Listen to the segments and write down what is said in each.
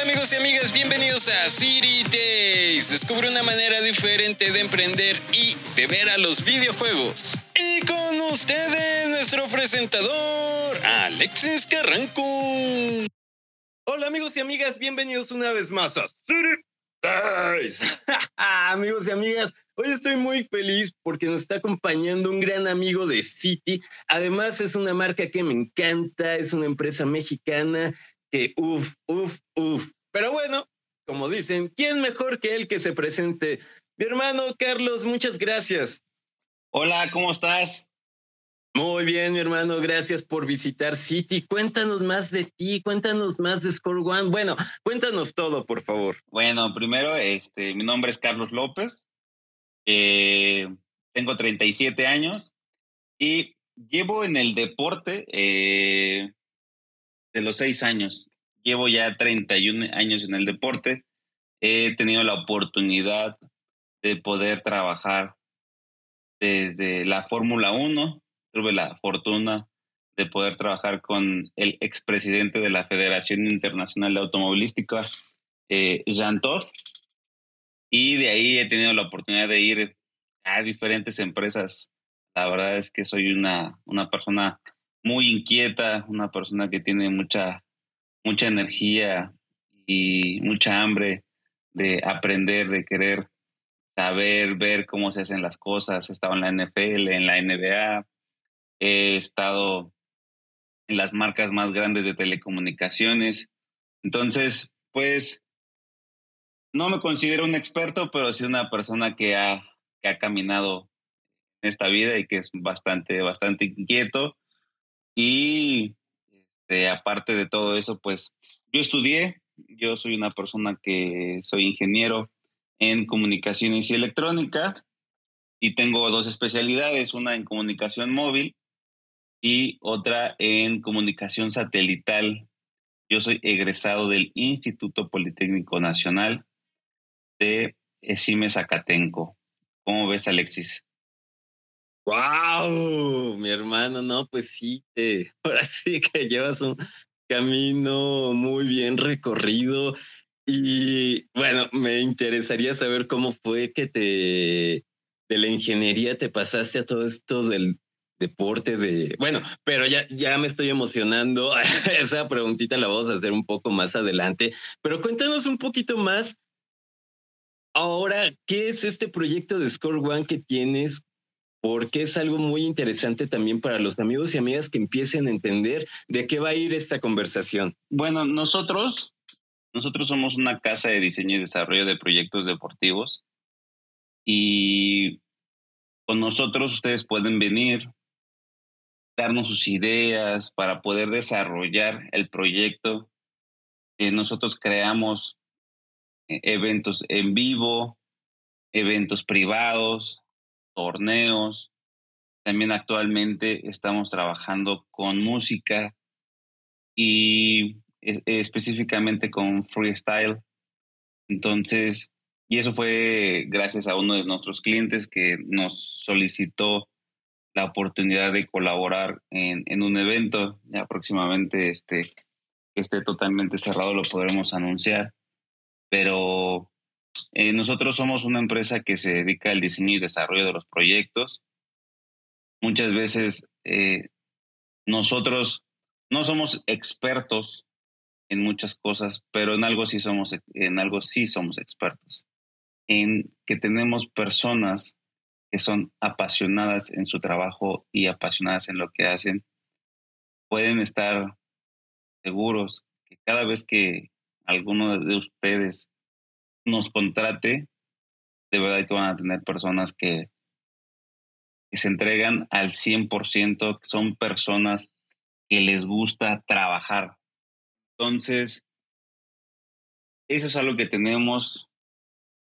Hola amigos y amigas, bienvenidos a City Days. Descubre una manera diferente de emprender y de ver a los videojuegos. Y con ustedes, nuestro presentador, Alexis Carranco. Hola amigos y amigas, bienvenidos una vez más a City Days. amigos y amigas, hoy estoy muy feliz porque nos está acompañando un gran amigo de City. Además es una marca que me encanta, es una empresa mexicana que uff, uff, uff. Pero bueno, como dicen, ¿quién mejor que él que se presente? Mi hermano Carlos, muchas gracias. Hola, ¿cómo estás? Muy bien, mi hermano, gracias por visitar City. Cuéntanos más de ti, cuéntanos más de Score One. Bueno, cuéntanos todo, por favor. Bueno, primero, este, mi nombre es Carlos López, eh, tengo 37 años y llevo en el deporte eh, de los seis años. Llevo ya 31 años en el deporte. He tenido la oportunidad de poder trabajar desde la Fórmula 1. Tuve la fortuna de poder trabajar con el expresidente de la Federación Internacional de Automovilística, eh, Jean Todt. Y de ahí he tenido la oportunidad de ir a diferentes empresas. La verdad es que soy una, una persona muy inquieta, una persona que tiene mucha, mucha energía y mucha hambre de aprender, de querer saber, ver cómo se hacen las cosas. He estado en la NFL, en la NBA, he estado en las marcas más grandes de telecomunicaciones. Entonces, pues, no me considero un experto, pero sí una persona que ha, que ha caminado esta vida y que es bastante, bastante inquieto y este, aparte de todo eso, pues yo estudié, yo soy una persona que soy ingeniero en comunicaciones y electrónica y tengo dos especialidades, una en comunicación móvil y otra en comunicación satelital. Yo soy egresado del Instituto Politécnico Nacional de Esime Zacatenco. ¿Cómo ves, Alexis? ¡Wow! Mi hermano, no, pues sí, te, ahora sí que llevas un camino muy bien recorrido. Y bueno, me interesaría saber cómo fue que te de la ingeniería te pasaste a todo esto del deporte de bueno, pero ya ya me estoy emocionando. Esa preguntita la vamos a hacer un poco más adelante, pero cuéntanos un poquito más ahora, ¿qué es este proyecto de Score One que tienes? Porque es algo muy interesante también para los amigos y amigas que empiecen a entender de qué va a ir esta conversación. Bueno, nosotros, nosotros somos una casa de diseño y desarrollo de proyectos deportivos y con nosotros ustedes pueden venir, darnos sus ideas para poder desarrollar el proyecto. Eh, nosotros creamos eh, eventos en vivo, eventos privados, torneos. También actualmente estamos trabajando con música y específicamente con freestyle. Entonces, y eso fue gracias a uno de nuestros clientes que nos solicitó la oportunidad de colaborar en, en un evento. Ya próximamente este, que esté totalmente cerrado lo podremos anunciar. Pero eh, nosotros somos una empresa que se dedica al diseño y desarrollo de los proyectos. Muchas veces eh, nosotros no somos expertos en muchas cosas, pero en algo sí somos, en algo sí somos expertos. En que tenemos personas que son apasionadas en su trabajo y apasionadas en lo que hacen, pueden estar seguros que cada vez que alguno de ustedes nos contrate, de verdad que van a tener personas que, que se entregan al 100%, que son personas que les gusta trabajar. Entonces, eso es algo que tenemos.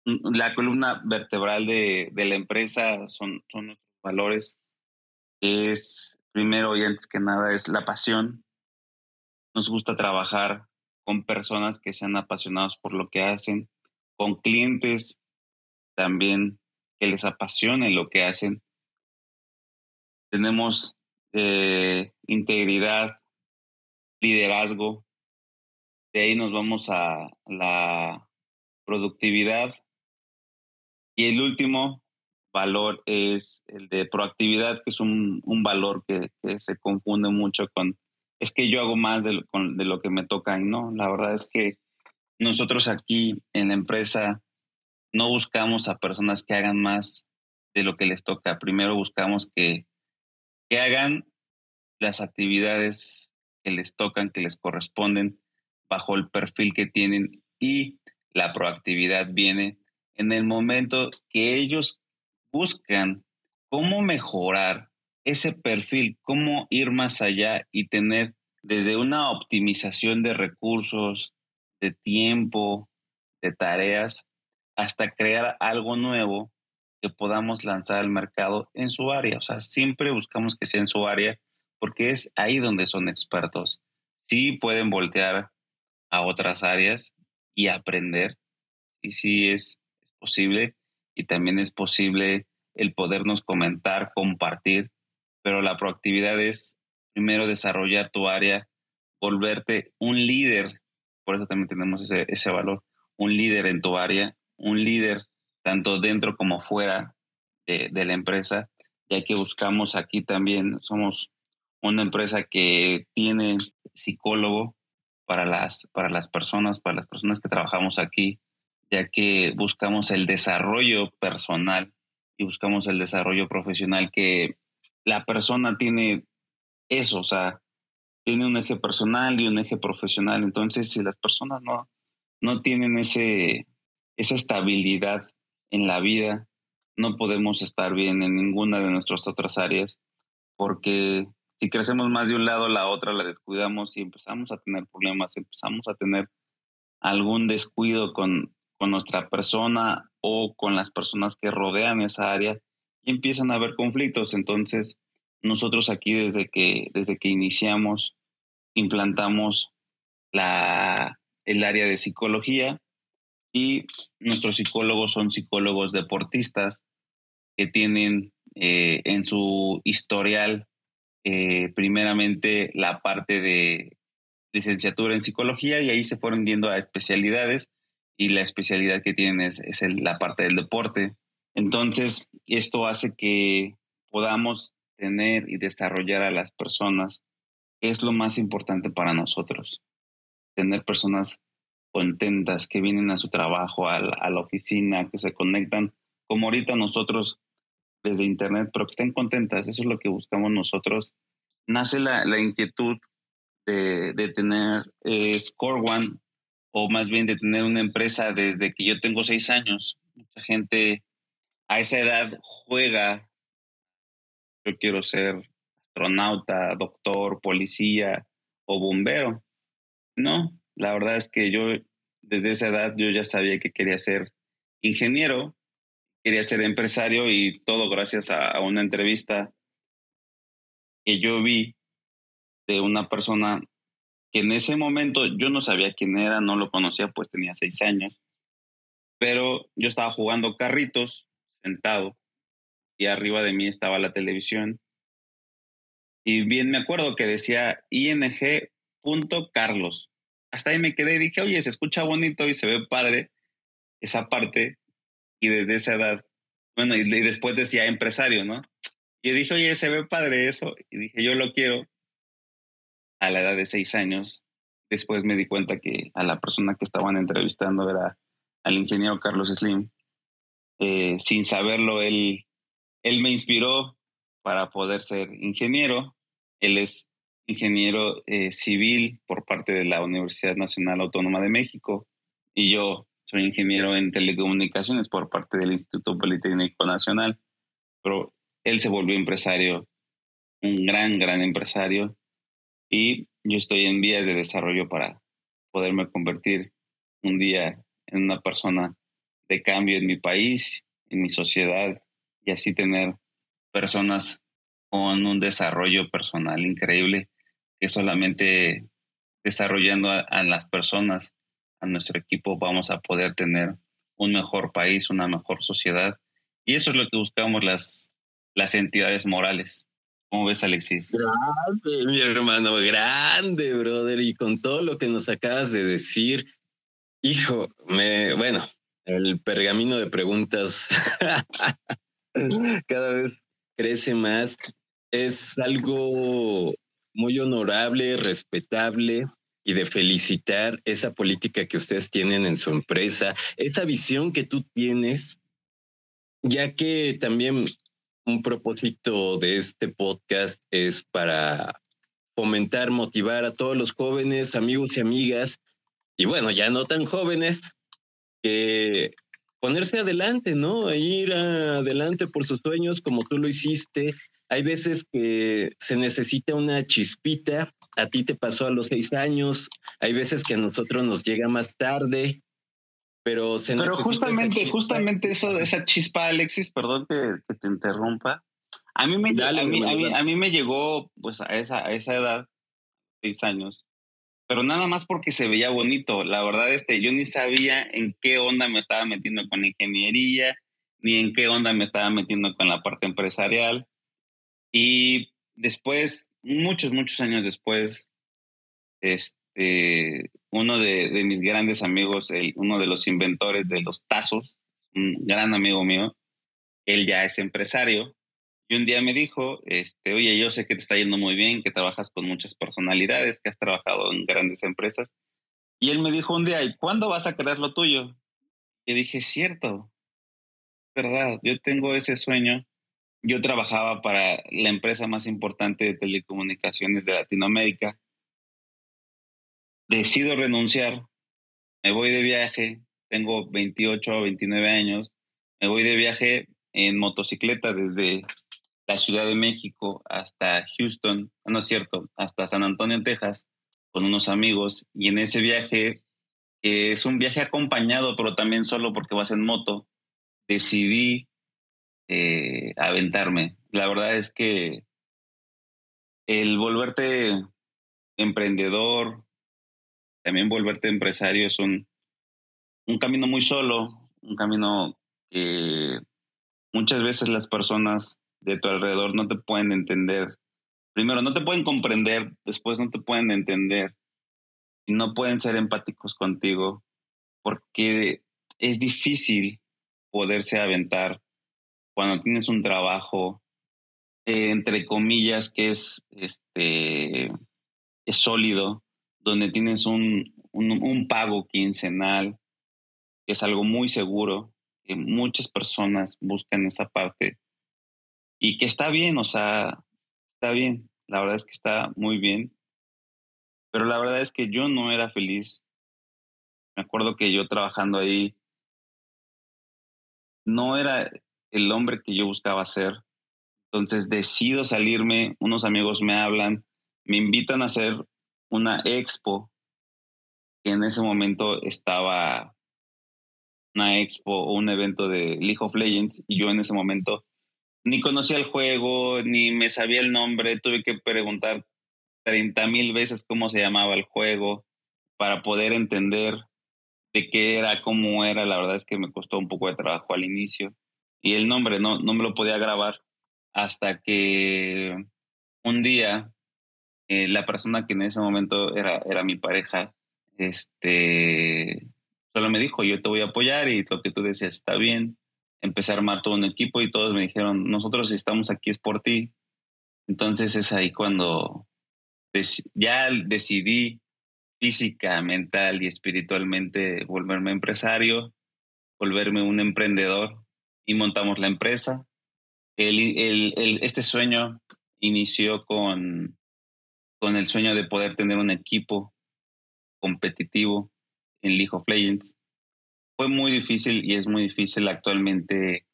La columna vertebral de, de la empresa son, son nuestros valores. Es, primero y antes que nada, es la pasión. Nos gusta trabajar con personas que sean apasionados por lo que hacen, con clientes también que les apasione lo que hacen. Tenemos eh, integridad, liderazgo, De ahí nos vamos a la productividad. Y el último valor es el de proactividad, que es un, valor que, se confunde mucho con, es que yo hago más de lo, de lo que me toca. no, la verdad es que nosotros aquí en la empresa no buscamos a personas que hagan más de lo que les toca. Primero buscamos que, que hagan las actividades que les tocan, que les corresponden bajo el perfil que tienen y la proactividad viene en el momento que ellos buscan cómo mejorar ese perfil, cómo ir más allá y tener desde una optimización de recursos, de tiempo, de tareas, hasta crear algo nuevo que podamos lanzar al mercado en su área. O sea, siempre buscamos que sea en su área porque es ahí donde son expertos. Sí pueden voltear a otras áreas y aprender, y sí es, posible, y también es posible el podernos comentar, compartir, pero la proactividad es primero desarrollar tu área, volverte un líder, por eso también tenemos ese, ese valor, un líder en tu área, un líder tanto dentro como fuera de, la empresa, ya que buscamos aquí también, somos una empresa que tiene psicólogo para las, para las personas, para las personas que trabajamos aquí, ya que buscamos el desarrollo personal y buscamos el desarrollo profesional, que la persona tiene eso, o sea, tiene un eje personal y un eje profesional. Entonces, si las personas no, no tienen ese, esa estabilidad en la vida, no podemos estar bien en ninguna de nuestras otras áreas, porque si crecemos más de un lado, la otra la descuidamos y empezamos a tener problemas, empezamos a tener algún descuido con, con nuestra persona o con las personas que rodean esa área y empiezan a haber conflictos. Entonces, nosotros aquí desde que, desde que iniciamos, implantamos la, el área de psicología y nuestros psicólogos son psicólogos deportistas que tienen eh, en su historial eh, primeramente la parte de licenciatura en psicología y ahí se fueron viendo a especialidades y la especialidad que tienen es, es la parte del deporte. Entonces, esto hace que podamos tener y desarrollar a las personas. Es lo más importante para nosotros. Tener personas contentas que vienen a su trabajo, a a la oficina, que se conectan, como ahorita nosotros desde Internet, pero que estén contentas. Eso es lo que buscamos nosotros. Nace la, la inquietud de, de tener eh, Score One, o más bien de tener una empresa desde que yo tengo seis años. Mucha gente a esa edad juega. Yo quiero ser astronauta, doctor, policía o bombero. No, la verdad es que yo desde esa edad yo ya sabía que quería ser ingeniero quería ser empresario y todo gracias a, una entrevista que yo vi de una persona que en ese momento yo no sabía quién era, no lo conocía, pues tenía seis años, pero yo estaba jugando carritos sentado y arriba de mí estaba la televisión y bien me acuerdo que decía ing.carlos. Hasta ahí me quedé y dije, oye, se escucha bonito y se ve padre esa parte y desde esa edad, bueno, y, después decía empresario, ¿no? Y dije, oye, se ve padre eso. Y dije, yo lo quiero. A la edad de seis años, después me di cuenta que a la persona que estaban entrevistando era al ingeniero Carlos Slim. Eh, sin saberlo, él, él me inspiró para poder ser ingeniero. Él es ingeniero eh, civil por parte de la Universidad Nacional Autónoma de México y yo soy ingeniero en telecomunicaciones por parte del Instituto Politécnico Nacional, pero él se volvió empresario, un gran, gran empresario, y yo estoy en vías de desarrollo para poderme convertir un día en una persona de cambio en mi país, en mi sociedad, y así tener personas con un desarrollo personal increíble, que solamente desarrollando a las personas a nuestro equipo vamos a poder tener un mejor país, una mejor sociedad. Y eso es lo que buscamos las, las entidades morales, ¿Cómo ves, Alexis? Grande, mi hermano, grande, brother. Y con todo lo que nos acabas de decir, hijo, me, bueno, el pergamino de preguntas cada vez crece más. Es algo muy honorable, respetable y de felicitar esa política que ustedes tienen en su empresa, esa visión que tú tienes, ya que también un propósito de este podcast es para fomentar, motivar a todos los jóvenes, amigos y amigas, y bueno, ya no tan jóvenes, que ponerse adelante, ¿no? Ir adelante por sus sueños como tú lo hiciste. Hay veces que se necesita una chispita. A ti te pasó a los seis años. Hay veces que a nosotros nos llega más tarde. Pero se Pero justamente, justamente eso, esa chispa, Alexis, perdón que, te interrumpa. A mí me, a, mí, me llegó pues a esa, a esa edad, seis años, pero nada más porque se veía bonito. La verdad, este, yo ni sabía en qué onda me estaba metiendo con ingeniería, ni en qué onda me estaba metiendo con la parte empresarial. Y después, muchos, muchos años después, este, uno de, mis grandes amigos, el, uno de los inventores de los tazos, un gran amigo mío, él ya es empresario y un día me dijo, este, oye, yo sé que te está yendo muy bien, que trabajas con muchas personalidades, que has trabajado en grandes empresas. Y él me dijo un día, ¿y cuándo vas a crear lo tuyo? Y dije, cierto, verdad, yo tengo ese sueño. Yo trabajaba para la empresa más importante de telecomunicaciones de Latinoamérica. Decido renunciar, me voy de viaje, tengo 28 o 29 años, me voy de viaje en motocicleta desde la Ciudad de México hasta Houston, no es cierto, hasta San Antonio, Texas, con unos amigos. Y en ese viaje, es un viaje acompañado, pero también solo porque vas en moto, decidí eh, aventarme. La verdad es que el volverte emprendedor, también volverte empresario es un, un camino muy solo, un camino que muchas veces las personas de tu alrededor no te pueden entender. Primero, no te pueden comprender, después no te pueden entender y no pueden ser empáticos contigo porque es difícil poderse aventar cuando tienes un trabajo, eh, entre comillas, que es, este, es sólido, donde tienes un, un, un pago quincenal, que es algo muy seguro, que muchas personas buscan esa parte y que está bien, o sea, está bien, la verdad es que está muy bien, pero la verdad es que yo no era feliz. Me acuerdo que yo trabajando ahí no era el hombre que yo buscaba ser. Entonces decido salirme, unos amigos me hablan, me invitan a hacer una expo, que en ese momento estaba una expo o un evento de League of Legends y yo en ese momento ni conocía el juego, ni me sabía el nombre, tuve que preguntar 30 mil veces cómo se llamaba el juego para poder entender de qué era, cómo era. La verdad es que me costó un poco de trabajo al inicio. Y el nombre no, no me lo podía grabar hasta que un día eh, la persona que en ese momento era, era mi pareja, este, solo me dijo, yo te voy a apoyar y lo que tú decías está bien empecé a armar todo un equipo y todos me dijeron, nosotros estamos aquí es por ti. Entonces es ahí cuando ya decidí física, mental y espiritualmente volverme empresario, volverme un emprendedor y montamos la empresa. El, este sueño inició con, con el sueño de poder tener un equipo competitivo en League of Legends fue muy difícil y es muy difícil actualmente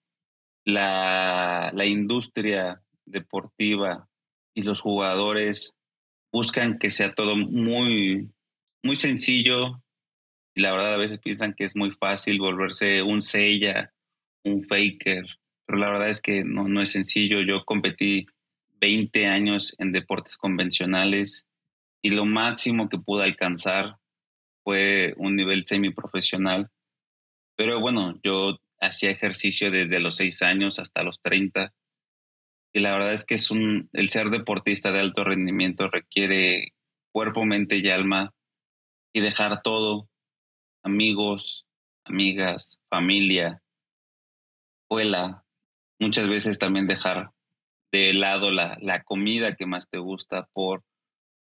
la, la industria deportiva y los jugadores buscan que sea todo muy, muy sencillo y la verdad a veces piensan que es muy fácil volverse un sella, un faker, pero la verdad es que no, no es sencillo. Yo competí 20 años en deportes convencionales y lo máximo que pude alcanzar fue un nivel semiprofesional pero bueno, yo hacía ejercicio desde los 6 años hasta los 30 Y la verdad es que es un, el ser deportista de alto rendimiento requiere cuerpo, mente y alma y dejar todo, amigos, amigas, familia, escuela, muchas veces también dejar de lado la, la comida que más te gusta por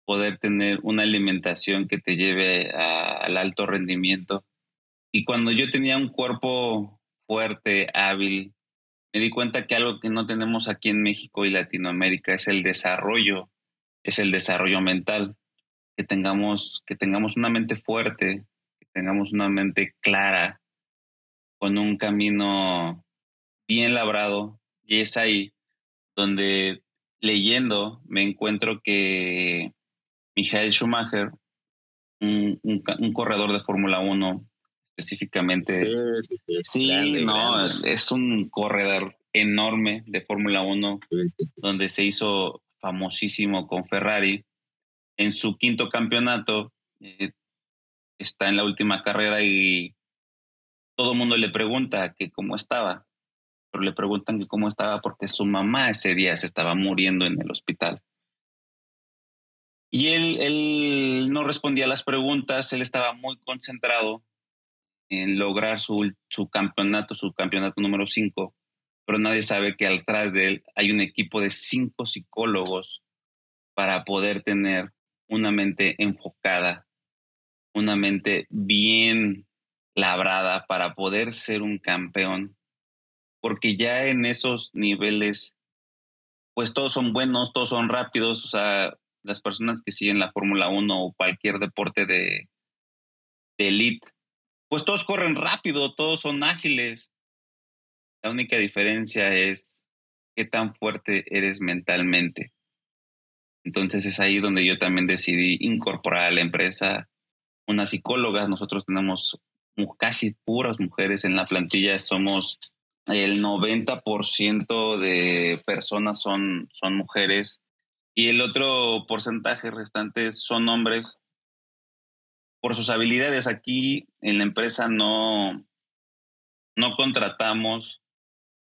poder tener una alimentación que te lleve al alto rendimiento. Y cuando yo tenía un cuerpo fuerte, hábil, me di cuenta que algo que no tenemos aquí en México y Latinoamérica es el desarrollo, es el desarrollo mental, que tengamos, que tengamos una mente fuerte, que tengamos una mente clara, con un camino bien labrado. Y es ahí donde leyendo me encuentro que Michael Schumacher, un, un, corredor de Fórmula 1, específicamente. Sí, no, es un corredor enorme de Fórmula 1, donde se hizo famosísimo con Ferrari. En su quinto campeonato, eh, está en la última carrera y todo el mundo le pregunta que cómo estaba, pero le preguntan que cómo estaba porque su mamá ese día se estaba muriendo en el hospital. Y él, él no respondía a las preguntas, él estaba muy concentrado en lograr su, su campeonato, su campeonato número 5, pero nadie sabe que atrás de él hay un equipo de cinco psicólogos para poder tener una mente enfocada, una mente bien labrada para poder ser un campeón, porque ya en esos niveles, pues todos son buenos, todos son rápidos, o sea, las personas que siguen la Fórmula 1 o cualquier deporte de, de elite, pues todos corren rápido, todos son ágiles. La única diferencia es qué tan fuerte eres mentalmente. Entonces es ahí donde yo también decidí incorporar a la empresa una psicóloga. Nosotros tenemos casi puras mujeres en la plantilla. Somos el 90% de personas son, son mujeres y el otro porcentaje restante son hombres por sus habilidades. Aquí en la empresa no, no contratamos.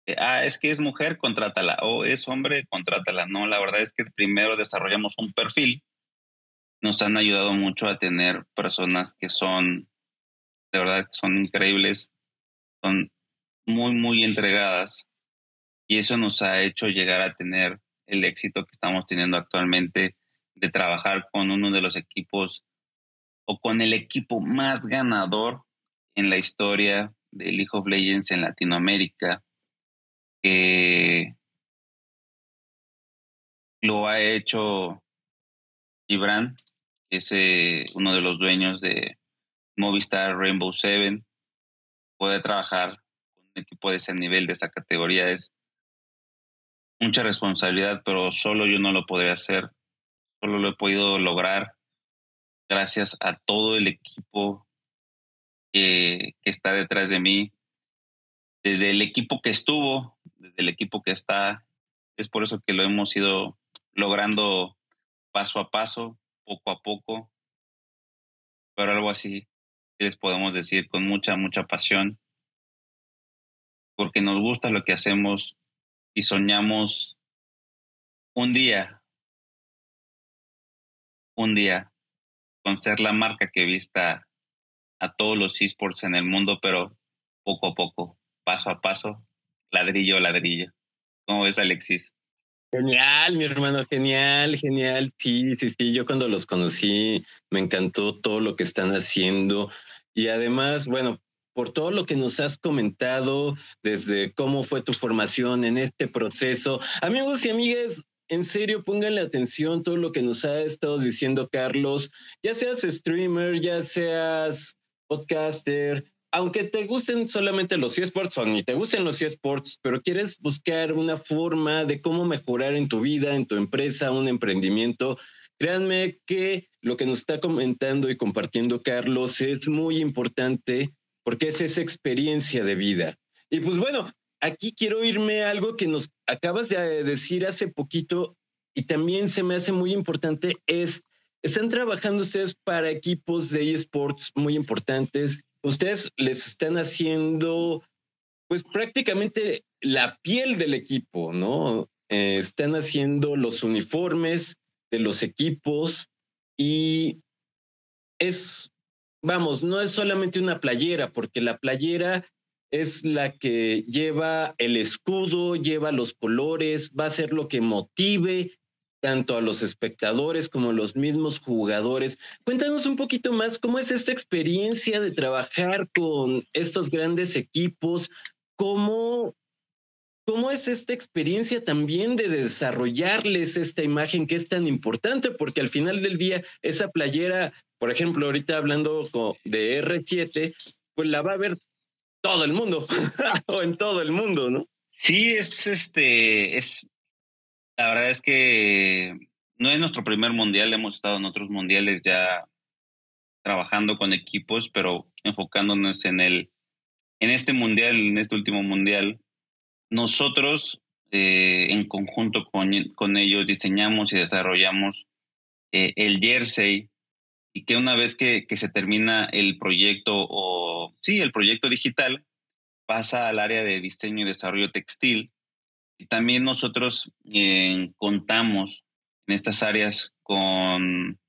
Eh, ah, es que es mujer, contrátala. O es hombre, contrátala. No, la verdad es que primero desarrollamos un perfil. Nos han ayudado mucho a tener personas que son, de verdad, son increíbles, son muy, muy entregadas. Y eso nos ha hecho llegar a tener el éxito que estamos teniendo actualmente de trabajar con uno de los equipos o con el equipo más ganador en la historia de League of Legends en Latinoamérica, que lo ha hecho Gibran, que es eh, uno de los dueños de Movistar Rainbow Seven. Puede trabajar con un equipo de ese nivel, de esa categoría, es mucha responsabilidad, pero solo yo no lo podría hacer. Solo lo he podido lograr gracias a todo el equipo que, está detrás de mí, desde el equipo que estuvo, desde el equipo que está. Es por eso que lo hemos ido logrando paso a paso, poco a poco, pero algo así les podemos decir con mucha, mucha pasión, porque nos gusta lo que hacemos, y soñamos un día, un día, con ser la marca que vista a todos los esports en el mundo, pero poco a poco, paso a paso, ladrillo a ladrillo. ¿Cómo ves, Alexis? Genial, mi hermano, genial, genial. Sí, sí, sí, yo cuando los conocí me encantó todo lo que están haciendo y además, bueno, por todo lo que nos has comentado, desde cómo fue tu formación en este proceso. Amigos y amigas, en serio, pónganle atención todo lo que nos ha estado diciendo Carlos, ya seas streamer, ya seas podcaster, aunque te gusten solamente los eSports o ni te gusten los eSports, pero quieres buscar una forma de cómo mejorar en tu vida, en tu empresa, un emprendimiento, créanme que lo que nos está comentando y compartiendo Carlos es muy importante porque es esa experiencia de vida. Y pues bueno, aquí quiero irme a algo que nos acabas de decir hace poquito y también se me hace muy importante, es, están trabajando ustedes para equipos de esports muy importantes, ustedes les están haciendo pues prácticamente la piel del equipo, ¿no? eh, están haciendo los uniformes de los equipos y es, vamos, no es solamente una playera, porque la playera es la que lleva el escudo, lleva los colores, va a ser lo que motive tanto a los espectadores como a los mismos jugadores. Cuéntanos un poquito más cómo es esta experiencia de trabajar con estos grandes equipos, cómo, cómo es esta experiencia también de desarrollarles esta imagen que es tan importante, porque al final del día esa playera, por ejemplo, ahorita hablando de R7, pues la va a ver todo el mundo o en todo el mundo, ¿no? Sí, es este, es la verdad es que no es nuestro primer mundial, hemos estado en otros mundiales ya trabajando con equipos, pero enfocándonos en el, en este mundial, en este último mundial, nosotros eh, en conjunto con, con, ellos diseñamos y desarrollamos eh, el jersey y que una vez que, que, se termina el proyecto o sí, el proyecto digital, pasa al área de diseño y desarrollo textil y también nosotros eh, contamos en estas áreas con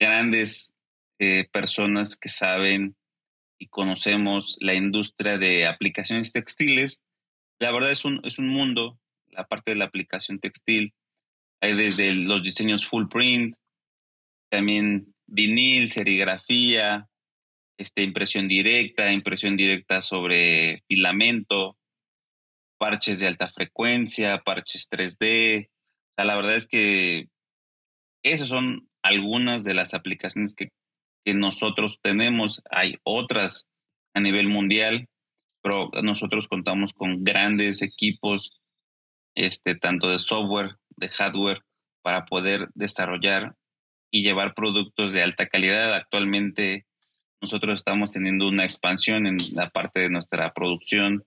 grandes eh, personas que saben y conocemos la industria de aplicaciones textiles. La verdad es un, es un mundo, la parte de la aplicación textil. Hay desde los diseños full print, también vinil, serigrafía, este, impresión directa, impresión directa sobre filamento, parches de alta frecuencia, parches 3D. O sea, la verdad es que esas son algunas de las aplicaciones que, que nosotros tenemos. Hay otras a nivel mundial, pero nosotros contamos con grandes equipos, este, tanto de software, de hardware, para poder desarrollar y llevar productos de alta calidad. Actualmente nosotros estamos teniendo una expansión en la parte de nuestra producción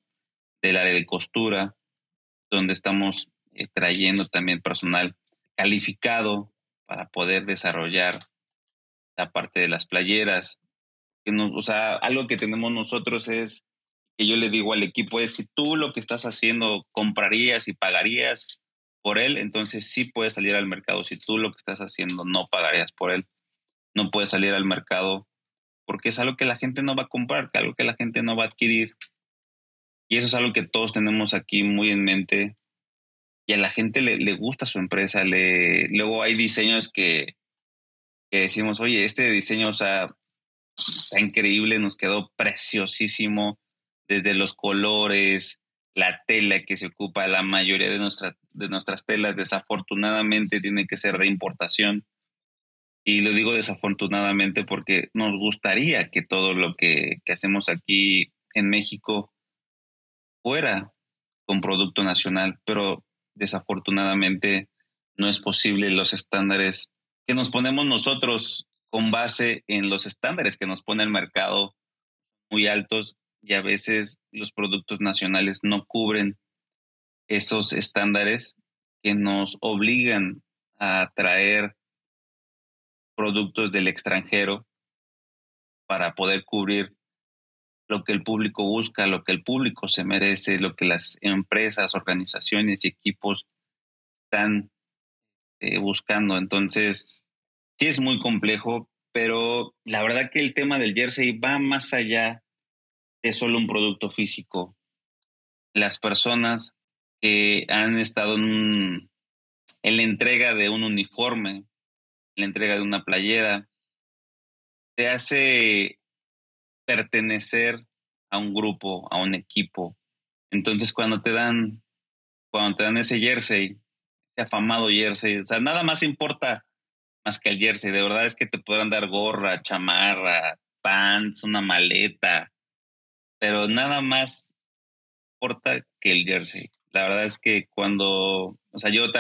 del área de costura, donde estamos eh, trayendo también personal calificado para poder desarrollar la parte de las playeras. Que o sea, algo que tenemos nosotros es que yo le digo al equipo es si tú lo que estás haciendo comprarías y pagarías por él, entonces sí puedes salir al mercado. Si tú lo que estás haciendo no pagarías por él, no puedes salir al mercado porque es algo que la gente no va a comprar, algo que la gente no va a adquirir. Y eso es algo que todos tenemos aquí muy en mente. Y a la gente le, le gusta su empresa. Le, luego hay diseños que, que decimos, oye, este diseño está increíble, nos quedó preciosísimo, desde los colores, la tela que se ocupa, la mayoría de, nuestra, de nuestras telas desafortunadamente tiene que ser de importación. Y lo digo desafortunadamente porque nos gustaría que todo lo que, que hacemos aquí en México fuera con producto nacional, pero desafortunadamente no es posible los estándares que nos ponemos nosotros con base en los estándares que nos pone el mercado muy altos y a veces los productos nacionales no cubren esos estándares que nos obligan a traer productos del extranjero para poder cubrir lo que el público busca, lo que el público se merece, lo que las empresas, organizaciones y equipos están eh, buscando. Entonces, sí es muy complejo, pero la verdad que el tema del jersey va más allá de solo un producto físico. Las personas que han estado en, la entrega de un uniforme, la entrega de una playera, te hace pertenecer a un grupo, a un equipo. Entonces cuando te dan, cuando te dan ese jersey, ese afamado jersey, o sea, nada más importa más que el jersey. De verdad es que te podrán dar gorra, chamarra, pants, una maleta, pero nada más importa que el jersey. La verdad es que cuando, o sea, yo te,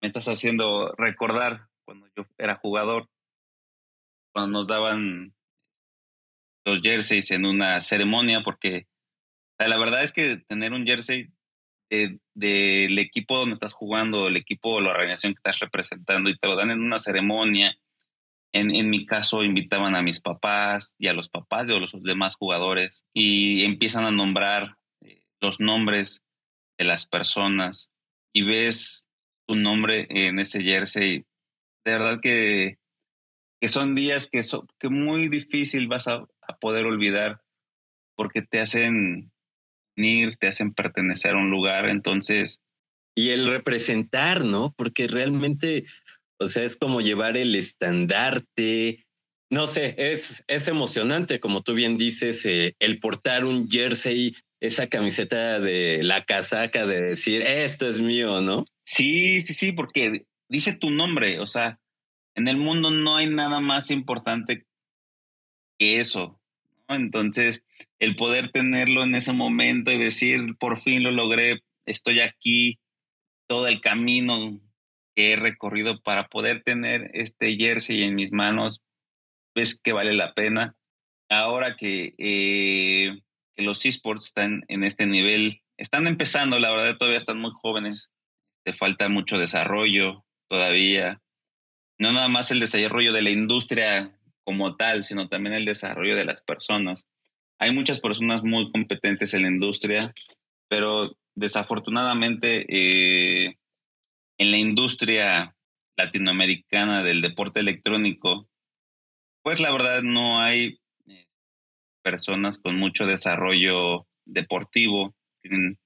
me estás haciendo recordar cuando yo era jugador, cuando nos daban los jerseys en una ceremonia, porque la verdad es que tener un jersey del equipo donde estás jugando, el equipo o la organización que estás representando y te lo dan en una ceremonia. En, en mi caso, invitaban a mis papás y a los papás de los demás jugadores y empiezan a nombrar eh, los nombres de las personas y ves tu nombre en ese jersey, de verdad que, que son días que, son que muy difícil vas a, a poder olvidar porque te hacen ir, te hacen pertenecer a un lugar, entonces... Y el representar, ¿no? Porque realmente, o sea, es como llevar el estandarte, no sé, es, es emocionante, como tú bien dices, eh, el portar un jersey, esa camiseta de la casaca de decir, esto es mío, ¿no? Sí, sí, sí, porque dice tu nombre, o sea, en el mundo no hay nada más importante que eso. Entonces, el poder tenerlo en ese momento y decir, por fin lo logré, estoy aquí, todo el camino que he recorrido para poder tener este jersey en mis manos, ves que vale la pena. Ahora que, eh, que los esports están en este nivel, están empezando, la verdad todavía están muy jóvenes, te falta mucho desarrollo todavía. No nada más el desarrollo de la industria como tal, sino también el desarrollo de las personas. Hay muchas personas muy competentes en la industria, pero desafortunadamente eh, en la industria latinoamericana del deporte electrónico, pues la verdad no hay eh, personas con mucho desarrollo deportivo, tienen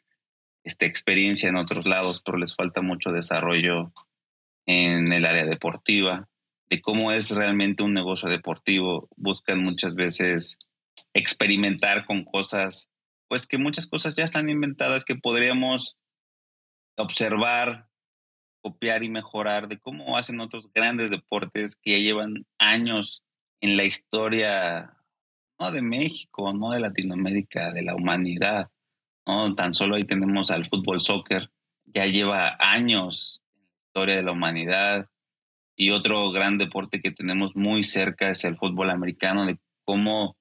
esta experiencia en otros lados, pero les falta mucho desarrollo en el área deportiva de cómo es realmente un negocio deportivo. Buscan muchas veces experimentar con cosas, pues que muchas cosas ya están inventadas que podríamos observar, copiar y mejorar de cómo hacen otros grandes deportes que ya llevan años en la historia, no de México, no de Latinoamérica, de la humanidad. ¿no? Tan solo ahí tenemos al fútbol soccer, ya lleva años historia de la humanidad y otro gran deporte que tenemos muy cerca es el fútbol americano, de cómo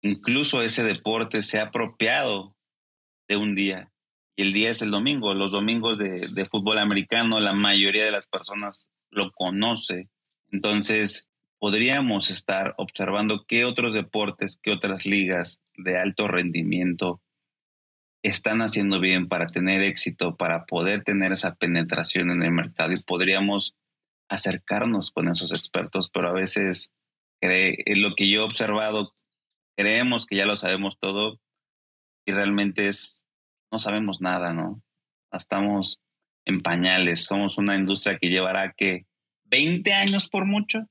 incluso ese deporte se ha apropiado de un día. Y el día es el domingo. Los domingos de, fútbol americano, la mayoría de las personas lo conoce. Entonces, podríamos estar observando qué otros deportes, qué otras ligas de alto rendimiento están haciendo bien para tener éxito, para poder tener esa penetración en el mercado y podríamos acercarnos con esos expertos, pero a veces lo que yo he observado, creemos que ya lo sabemos todo y realmente es, no sabemos nada, ¿no? Estamos en pañales, somos una industria que llevará que 20 años por mucho.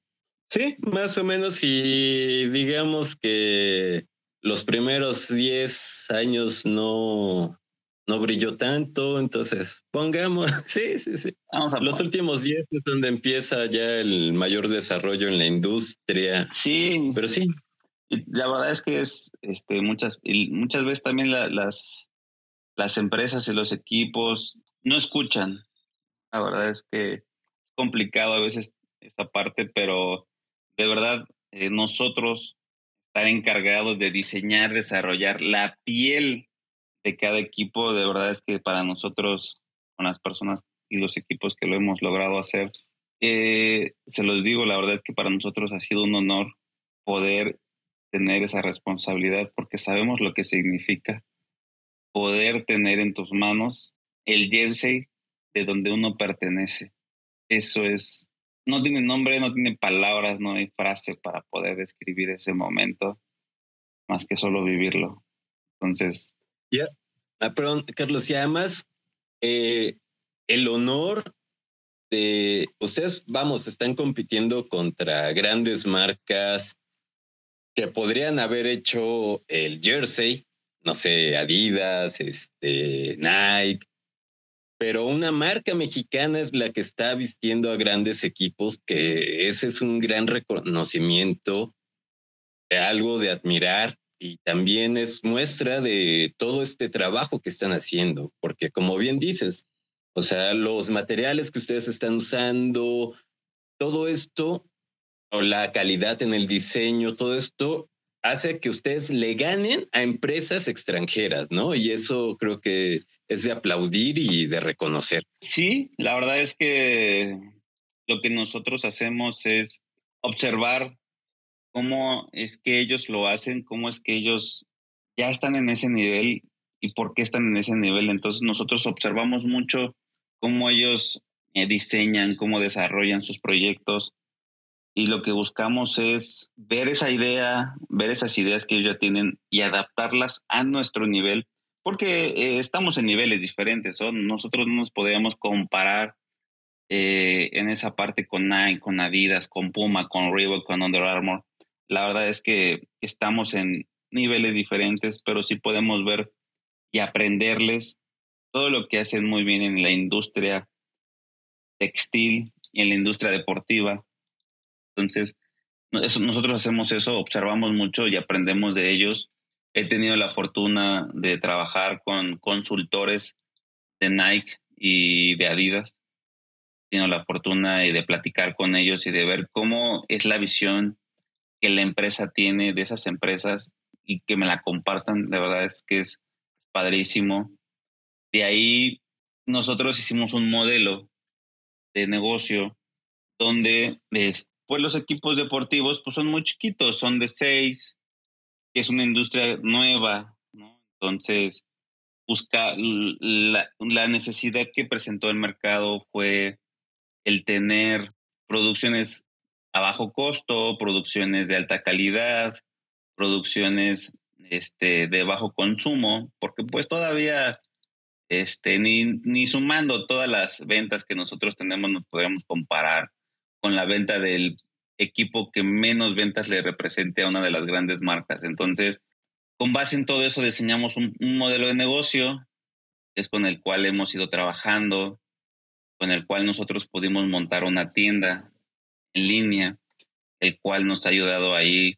Sí, más o menos, y digamos que los primeros 10 años no, no brilló tanto, entonces pongamos, sí, sí, sí. Vamos a Los últimos 10 es donde empieza ya el mayor desarrollo en la industria. Sí. Pero sí. la verdad es que es este, muchas, muchas veces también las, las empresas y los equipos no escuchan. La verdad es que es complicado a veces esta parte, pero de verdad eh, nosotros estar encargados de diseñar, desarrollar la piel de cada equipo, de verdad es que para nosotros, con las personas y los equipos que lo hemos logrado hacer, eh, se los digo, la verdad es que para nosotros ha sido un honor poder tener esa responsabilidad porque sabemos lo que significa poder tener en tus manos el jersey de donde uno pertenece. Eso es, no tiene nombre, no tiene palabras, no hay frase para poder describir ese momento, más que solo vivirlo. Entonces, ya. Ah, perdón, Carlos, y además eh, el honor de ustedes, vamos, están compitiendo contra grandes marcas que podrían haber hecho el jersey, no sé, Adidas, este, Nike, pero una marca mexicana es la que está vistiendo a grandes equipos, que ese es un gran reconocimiento, algo de admirar y también es muestra de todo este trabajo que están haciendo, porque como bien dices, o sea, los materiales que ustedes están usando, todo esto, o la calidad en el diseño, todo esto hace que ustedes le ganen a empresas extranjeras, ¿no? Y eso creo que es de aplaudir y de reconocer. Sí, la verdad es que lo que nosotros hacemos es observar cómo es que ellos lo hacen, cómo es que ellos ya están en ese nivel y por qué están en ese nivel. Entonces nosotros observamos mucho cómo ellos eh, diseñan, cómo desarrollan sus proyectos. Y lo que buscamos es ver esa idea, ver esas ideas que ellos ya tienen y adaptarlas a nuestro nivel, porque eh, estamos en niveles diferentes. Nosotros no nos podemos comparar eh, en esa parte con Nike, con Adidas, con Puma, con Reebok, con Under Armour. La verdad es que estamos en niveles diferentes, pero sí podemos ver y aprenderles todo lo que hacen muy bien en la industria textil y en la industria deportiva. Entonces, nosotros hacemos eso, observamos mucho y aprendemos de ellos. He tenido la fortuna de trabajar con consultores de Nike y de Adidas. He tenido la fortuna de platicar con ellos y de ver cómo es la visión que la empresa tiene de esas empresas y que me la compartan. De verdad es que es padrísimo. De ahí nosotros hicimos un modelo de negocio donde pues los equipos deportivos pues son muy chiquitos, son de seis, que es una industria nueva, ¿no? Entonces, busca la, necesidad que presentó el mercado fue el tener producciones a bajo costo, producciones de alta calidad, producciones este, de bajo consumo, porque pues todavía este, ni, ni sumando todas las ventas que nosotros tenemos nos podemos comparar con la venta del equipo que menos ventas le represente a una de las grandes marcas. Entonces, con base en todo eso diseñamos un, modelo de negocio, que es con el cual hemos ido trabajando, con el cual nosotros pudimos montar una tienda en línea, el cual nos ha ayudado ahí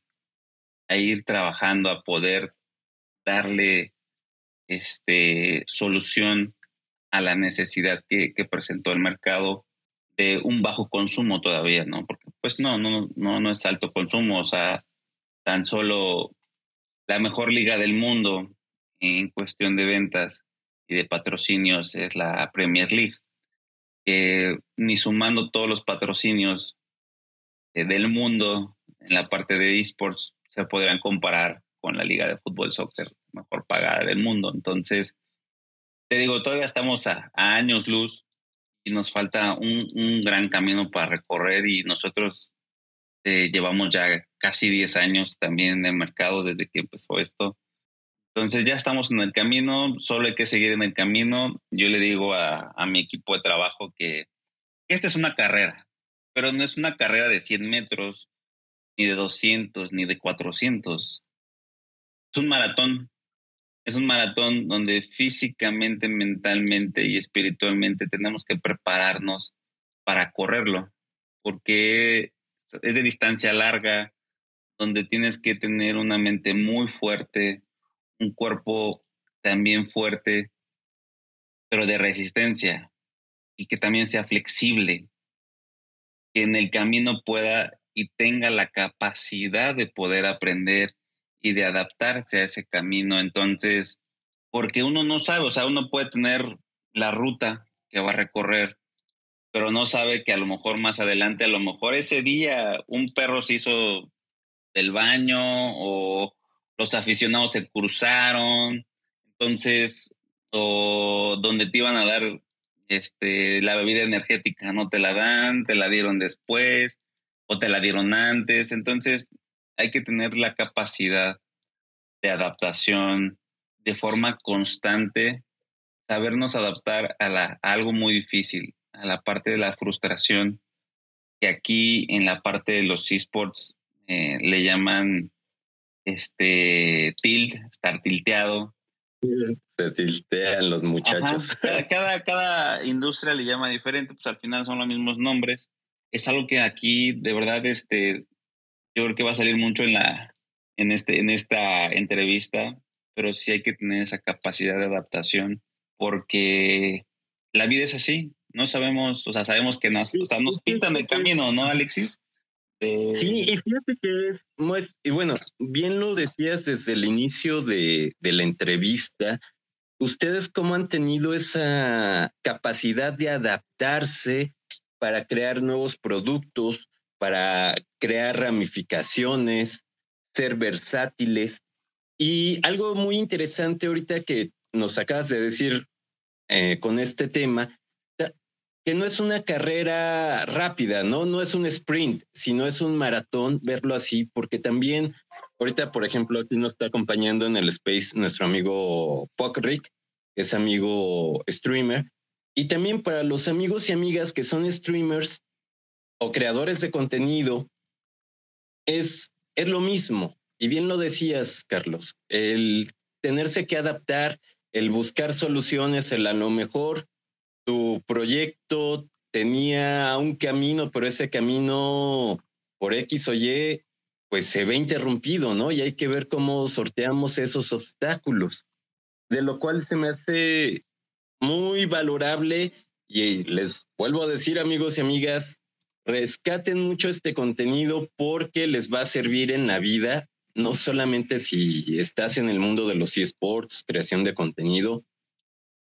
a ir trabajando, a poder darle este, solución a la necesidad que, presentó el mercado de un bajo consumo todavía, ¿no? Porque pues no, no, no, no es alto consumo, o sea, tan solo la mejor liga del mundo en cuestión de ventas y de patrocinios es la Premier League. ni sumando todos los patrocinios eh, del mundo en la parte de esports se podrían comparar con la liga de fútbol soccer mejor pagada del mundo. Entonces, te digo, todavía estamos a, años luz y nos falta un, un, gran camino para recorrer y nosotros eh, llevamos ya casi 10 años también en el mercado desde que empezó esto. Entonces ya estamos en el camino, solo hay que seguir en el camino. Yo le digo a, a mi equipo de trabajo que esta es una carrera, pero no es una carrera de 100 metros, ni de 200, ni de 400. Es un maratón es un maratón donde físicamente, mentalmente y espiritualmente tenemos que prepararnos para correrlo, porque es de distancia larga, donde tienes que tener una mente muy fuerte, un cuerpo también fuerte, pero de resistencia y que también sea flexible, que en el camino pueda y tenga la capacidad de poder aprender y de adaptarse a ese camino. Entonces, porque uno no sabe, o sea, uno puede tener la ruta que va a recorrer, pero no sabe que a lo mejor más adelante, a lo mejor ese día un perro se hizo del baño o los aficionados se cruzaron, entonces, o donde te iban a dar este, la bebida energética no te la dan, te la dieron después o te la dieron antes, entonces hay que tener la capacidad de adaptación de forma constante, sabernos adaptar a, la, algo muy difícil, a la parte de la frustración, que aquí en la parte de los esports eh, le llaman este tilt, estar tilteado. Se tiltean los muchachos. Cada, cada, industria le llama diferente, pues al final son los mismos nombres. Es algo que aquí de verdad este, yo creo que va a salir mucho en, la, en, este, en esta entrevista, pero sí hay que tener esa capacidad de adaptación porque la vida es así. No sabemos, o sea, sabemos que nos, o sea, nos pintan el camino, ¿no, Alexis? Sí, y fíjate que es muy, y bueno, bien lo decías desde el inicio de, de la entrevista, ¿ustedes cómo han tenido esa capacidad de adaptarse para crear nuevos productos, para crear ramificaciones, ser versátiles. Y algo muy interesante ahorita que nos acabas de decir eh, con este tema, que no es una carrera rápida, ¿no? No es un sprint, sino es un maratón, verlo así, porque también ahorita, por ejemplo, aquí nos está acompañando en el space nuestro amigo Rick, que es amigo streamer, y también para los amigos y amigas que son streamers o creadores de contenido, es, es lo mismo. Y bien lo decías, Carlos, el tenerse que adaptar, el buscar soluciones, el a lo mejor tu proyecto tenía un camino, pero ese camino por X o Y, pues se ve interrumpido, ¿no? Y hay que ver cómo sorteamos esos obstáculos, de lo cual se me hace muy valorable y les vuelvo a decir, amigos y amigas, rescaten mucho este contenido porque les va a servir en la vida, no solamente si estás en el mundo de los eSports, creación de contenido,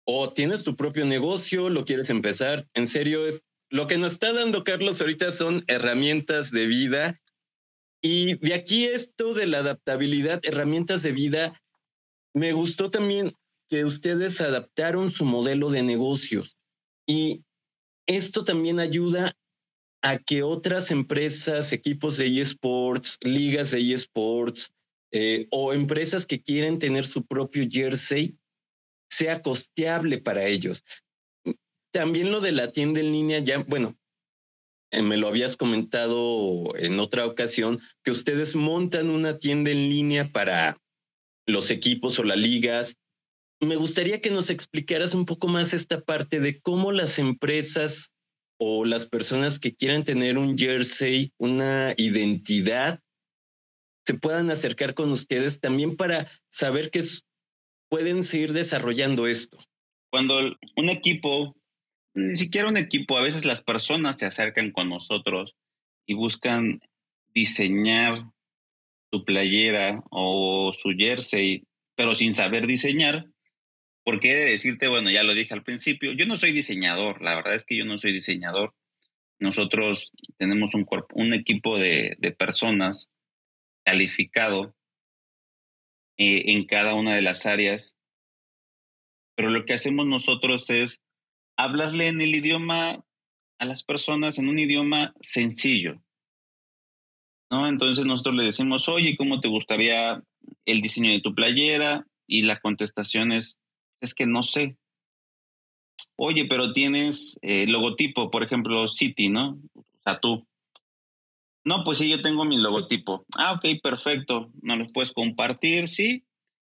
o tienes tu propio negocio, lo quieres empezar. En serio, es lo que nos está dando Carlos ahorita son herramientas de vida. Y de aquí esto de la adaptabilidad, herramientas de vida, me gustó también que ustedes adaptaron su modelo de negocios. Y esto también ayuda a que otras empresas, equipos de eSports, ligas de eSports eh, o empresas que quieren tener su propio jersey sea costeable para ellos. También lo de la tienda en línea, ya, bueno, eh, me lo habías comentado en otra ocasión, que ustedes montan una tienda en línea para los equipos o las ligas. Me gustaría que nos explicaras un poco más esta parte de cómo las empresas o las personas que quieran tener un jersey, una identidad, se puedan acercar con ustedes también para saber que pueden seguir desarrollando esto? Cuando un equipo, ni siquiera un equipo, a veces las personas se acercan con nosotros y buscan diseñar su playera o su jersey, pero sin saber diseñar, porque he de decirte, bueno, ya lo dije al principio, yo no soy diseñador, la verdad es que yo no soy diseñador. Nosotros tenemos un, un equipo de, de personas calificado eh, en cada una de las áreas. Pero lo que hacemos nosotros es hablarle en el idioma a las personas, en un idioma sencillo. ¿no? Entonces nosotros le decimos, oye, ¿cómo te gustaría el diseño de tu playera? Y la contestación es, es que no sé. Oye, pero tienes el logotipo, por ejemplo, City, ¿no? O sea, tú. No, pues sí, yo tengo mi logotipo. Ah, ok, perfecto. ¿Nos lo puedes compartir? Sí.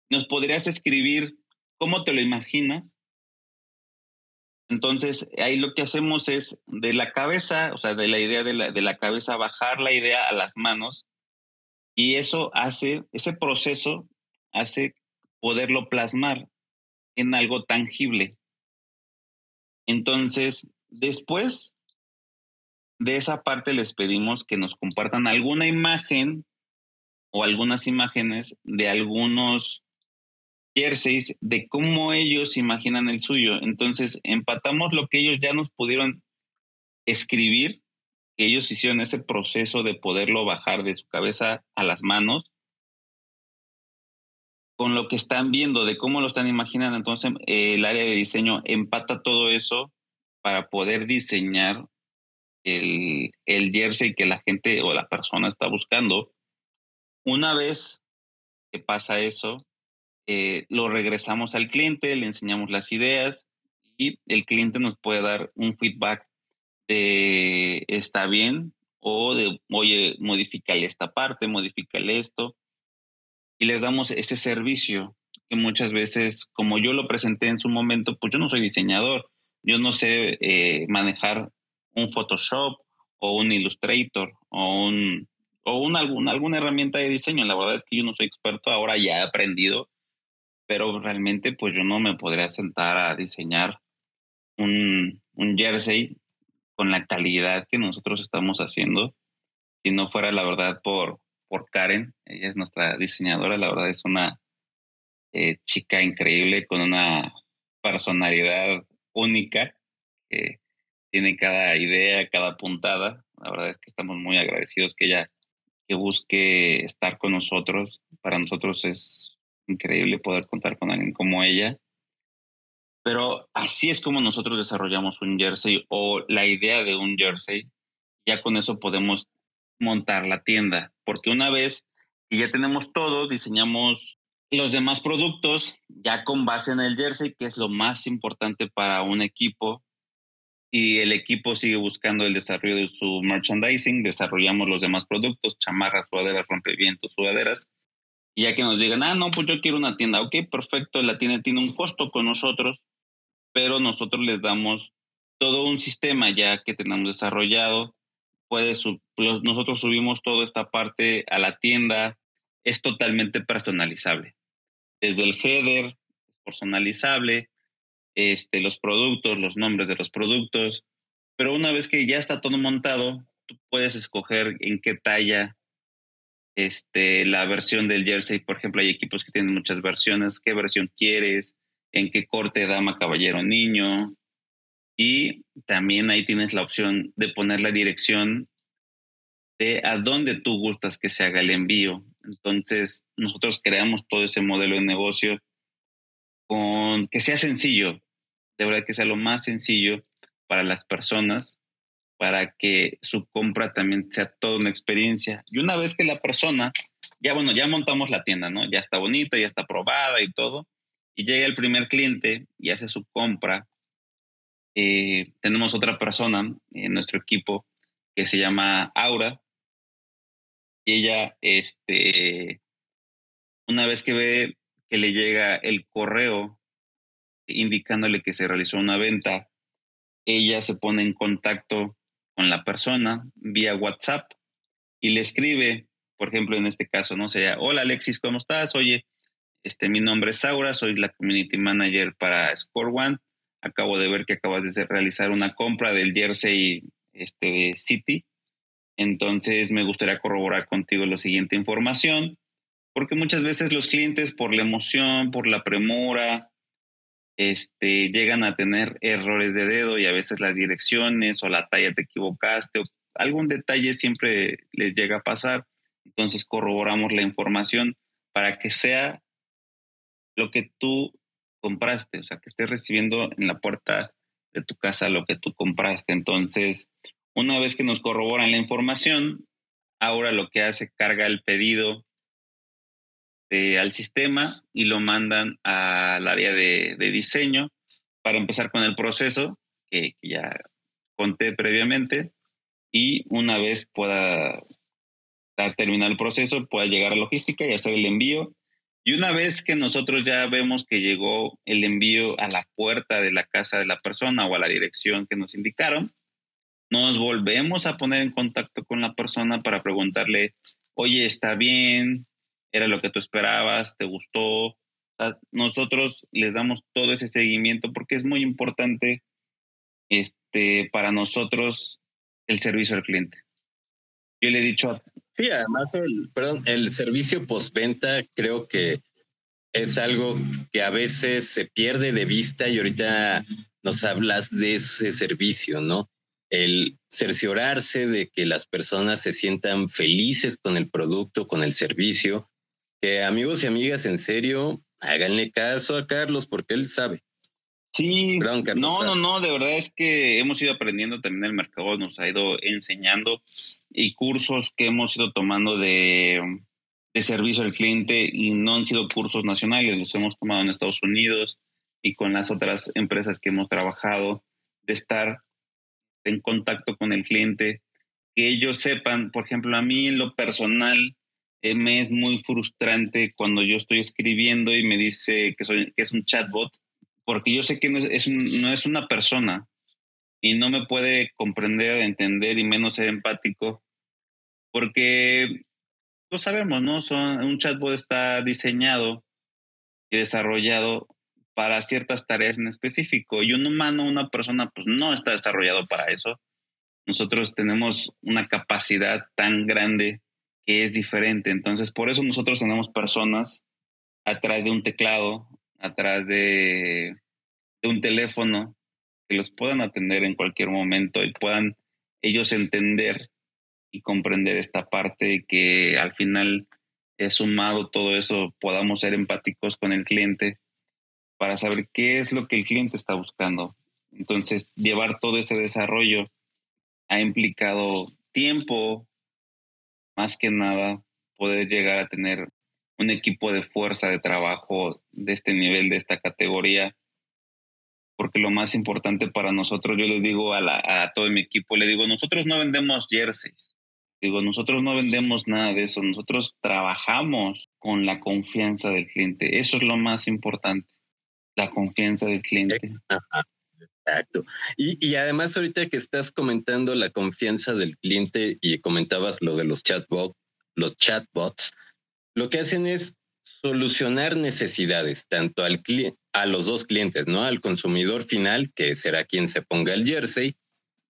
¿Nos podrías escribir cómo te lo imaginas? Entonces, ahí lo que hacemos es de la cabeza, o sea, de la idea de la, de la cabeza, bajar la idea a las manos y eso hace, ese proceso hace poderlo plasmar en algo tangible. Entonces, después de esa parte les pedimos que nos compartan alguna imagen o algunas imágenes de algunos jerseys de cómo ellos imaginan el suyo. Entonces, empatamos lo que ellos ya nos pudieron escribir, que ellos hicieron ese proceso de poderlo bajar de su cabeza a las manos, con lo que están viendo, de cómo lo están imaginando. Entonces, el área de diseño empata todo eso para poder diseñar el, el jersey que la gente o la persona está buscando. Una vez que pasa eso, eh, lo regresamos al cliente, le enseñamos las ideas y el cliente nos puede dar un feedback está bien o de, oye, modifícale esta parte, modifícale esto. Y les damos ese servicio que muchas veces, como yo lo presenté en su momento, pues yo no soy diseñador, yo no sé eh, manejar un Photoshop o un Illustrator o, un, o una, alguna, alguna herramienta de diseño. La verdad es que yo no soy experto, ahora ya he aprendido, pero realmente pues yo no me podría sentar a diseñar un, un jersey con la calidad que nosotros estamos haciendo si no fuera la verdad por, por Karen. Ella es nuestra diseñadora, la verdad es una eh, chica increíble con una personalidad única tiene cada idea, cada puntada. La verdad es que estamos muy agradecidos que ella que busque estar con nosotros. Para nosotros es increíble poder contar con alguien como ella. Pero así es como nosotros desarrollamos un jersey o la idea de un jersey. Ya con eso podemos montar la tienda, porque una vez que ya tenemos todo, diseñamos los demás productos ya con base en el jersey, que es lo más importante para un equipo. Y el equipo sigue buscando el desarrollo de su merchandising, desarrollamos los demás productos, chamarras, sudaderas, rompevientos, sudaderas. Y ya que nos digan, ah, no, pues yo quiero una tienda, ok, perfecto, la tienda tiene un costo con nosotros, pero nosotros les damos todo un sistema ya que tenemos desarrollado. Puede nosotros subimos toda esta parte a la tienda, es totalmente personalizable desde el header, personalizable, este, los productos, los nombres de los productos, pero una vez que ya está todo montado, tú puedes escoger en qué talla este, la versión del jersey. Por ejemplo, hay equipos que tienen muchas versiones, qué versión quieres, en qué corte, dama, caballero, niño. Y también ahí tienes la opción de poner la dirección de a dónde tú gustas que se haga el envío. Entonces, nosotros creamos todo ese modelo de negocio con que sea sencillo, de verdad que sea lo más sencillo para las personas, para que su compra también sea toda una experiencia. Y una vez que la persona, ya bueno, ya montamos la tienda, ¿no? Ya está bonita, ya está probada y todo, y llega el primer cliente y hace su compra, eh, tenemos otra persona en nuestro equipo que se llama Aura, y ella, este, una vez que ve que le llega el correo indicándole que se realizó una venta, ella se pone en contacto con la persona vía WhatsApp y le escribe, por ejemplo, en este caso, no sé, hola Alexis, ¿cómo estás? Oye, este, mi nombre es Saura, soy la community manager para Score One. Acabo de ver que acabas de realizar una compra del jersey este, City entonces me gustaría corroborar contigo la siguiente información, porque muchas veces los clientes por la emoción, por la premura, este, llegan a tener errores de dedo y a veces las direcciones o la talla te equivocaste o algún detalle siempre les llega a pasar. Entonces corroboramos la información para que sea lo que tú compraste, o sea, que estés recibiendo en la puerta de tu casa lo que tú compraste. Entonces, una vez que nos corroboran la información, ahora lo que hace carga el pedido eh, al sistema y lo mandan al área de, diseño para empezar con el proceso que, ya conté previamente y una vez pueda terminar el proceso, pueda llegar a logística y hacer el envío. Y una vez que nosotros ya vemos que llegó el envío a la puerta de la casa de la persona o a la dirección que nos indicaron, nos volvemos a poner en contacto con la persona para preguntarle, oye, está bien, era lo que tú esperabas, te gustó. nosotros les damos todo ese seguimiento porque es muy importante este, para nosotros el servicio al cliente. Yo le he dicho a... Sí, además, el, perdón, el servicio postventa creo que es algo que a veces se pierde de vista y ahorita nos hablas de ese servicio, ¿no? el cerciorarse de que las personas se sientan felices con el producto, con el servicio. Que amigos y amigas, en serio, háganle caso a Carlos porque él sabe. Sí, no, no, no, de verdad es que hemos ido aprendiendo también el mercado, nos ha ido enseñando y cursos que hemos ido tomando de, de servicio al cliente y no han sido cursos nacionales, los hemos tomado en Estados Unidos y con las otras empresas que hemos trabajado, de estar en contacto con el cliente, que ellos sepan, por ejemplo, a mí en lo personal eh, me es muy frustrante cuando yo estoy escribiendo y me dice que, soy, que es un chatbot, porque yo sé que no es, no es una persona y no me puede comprender, entender y menos ser empático, porque lo sabemos, ¿no? Son, un chatbot está diseñado y desarrollado para ciertas tareas en específico. Y un humano, una persona, pues no está desarrollado para eso. Nosotros tenemos una capacidad tan grande que es diferente. Entonces, por eso nosotros tenemos personas atrás de un teclado, atrás de, de un teléfono, que los puedan atender en cualquier momento y puedan ellos entender y comprender esta parte que al final, es sumado todo eso, podamos ser empáticos con el cliente para saber qué es lo que el cliente está buscando. Entonces, llevar todo ese desarrollo ha implicado tiempo, más que nada, poder llegar a tener un equipo de fuerza de trabajo de este nivel, de esta categoría, porque lo más importante para nosotros, yo les digo a, todo mi equipo, le digo, nosotros no vendemos jerseys, digo, nosotros no vendemos nada de eso, nosotros trabajamos con la confianza del cliente, eso es lo más importante, la confianza del cliente. Exacto. Y, y, además ahorita que estás comentando la confianza del cliente y comentabas lo de los chatbots, los chatbots, lo que hacen es solucionar necesidades, tanto al a los dos clientes, ¿no? Al consumidor final, que será quien se ponga el jersey,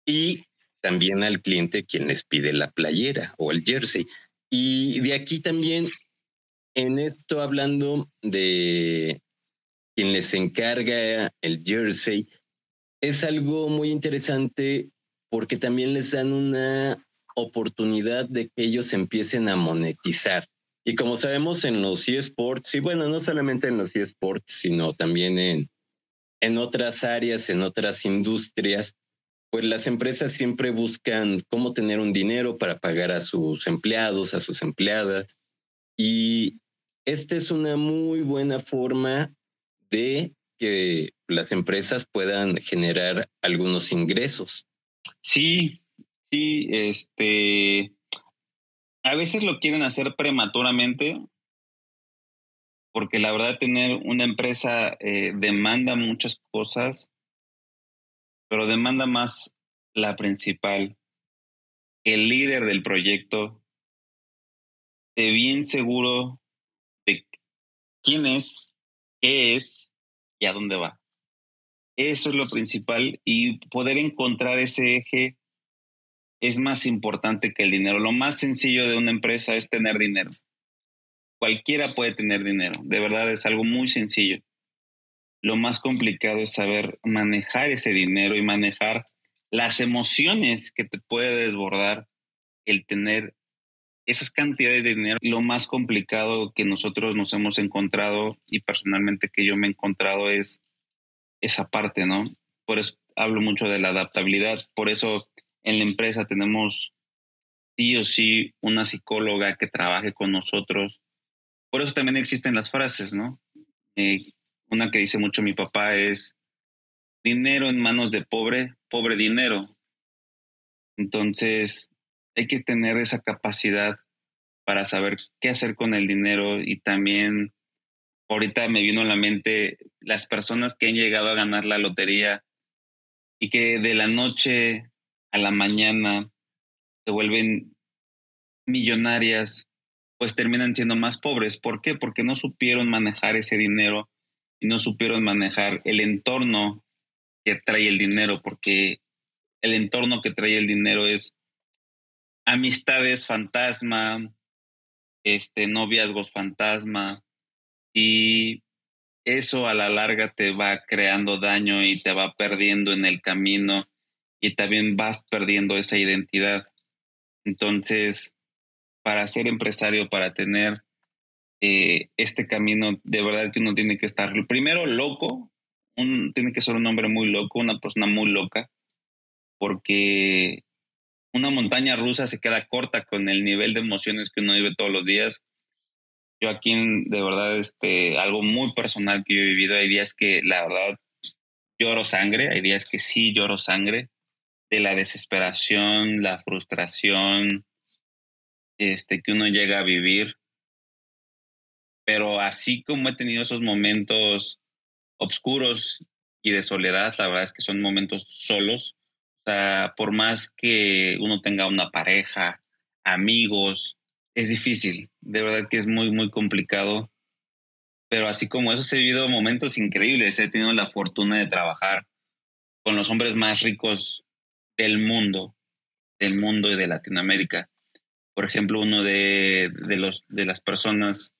y también al cliente quien les pide la playera o el jersey. Y de aquí también, en esto hablando de quien les encarga el jersey, es algo muy interesante porque también les dan una oportunidad de que ellos empiecen a monetizar. Y como sabemos en los eSports, y bueno, no solamente en los eSports, sino también en, en otras áreas, en otras industrias, pues las empresas siempre buscan cómo tener un dinero para pagar a sus empleados, a sus empleadas. Y esta es una muy buena forma de que las empresas puedan generar algunos ingresos. Sí, sí, este, a veces lo quieren hacer prematuramente, porque la verdad tener una empresa eh, demanda muchas cosas, pero demanda más la principal, el líder del proyecto, de bien seguro de quién es, qué es y a dónde va. Eso es lo principal y poder encontrar ese eje es más importante que el dinero. Lo más sencillo de una empresa es tener dinero. Cualquiera puede tener dinero, de verdad es algo muy sencillo. Lo más complicado es saber manejar ese dinero y manejar las emociones que te puede desbordar el tener esas cantidades de dinero. Lo más complicado que nosotros nos hemos encontrado y personalmente que yo me he encontrado es esa parte, ¿no? Por eso hablo mucho de la adaptabilidad, por eso en la empresa tenemos sí o sí una psicóloga que trabaje con nosotros. Por eso también existen las frases, ¿no? Eh, una que dice mucho mi papá es, dinero en manos de pobre, pobre dinero. Entonces, hay que tener esa capacidad para saber qué hacer con el dinero y también ahorita me vino a la mente las personas que han llegado a ganar la lotería y que de la noche a la mañana se vuelven millonarias, pues terminan siendo más pobres. ¿Por qué? Porque no supieron manejar ese dinero y no supieron manejar el entorno que trae el dinero, porque el entorno que trae el dinero es amistades fantasma, este, noviazgos fantasma, y eso a la larga te va creando daño y te va perdiendo en el camino y también vas perdiendo esa identidad. Entonces, para ser empresario, para tener eh, este camino, de verdad que uno tiene que estar primero loco, tiene que ser un hombre muy loco, una persona muy loca, porque una montaña rusa se queda corta con el nivel de emociones que uno vive todos los días. Yo aquí, de verdad, este, algo muy personal que yo he vivido, hay días que la verdad lloro sangre, hay días que sí lloro sangre, de la desesperación, la frustración este, que uno llega a vivir. Pero así como he tenido esos momentos oscuros y de soledad, la verdad es que son momentos solos. O sea, por más que uno tenga una pareja, amigos, es difícil. De verdad que es muy, muy complicado. Pero así como eso, he vivido momentos increíbles. He tenido la fortuna de trabajar con los hombres más ricos del mundo, del mundo y de Latinoamérica. Por ejemplo, uno de, los, de las personas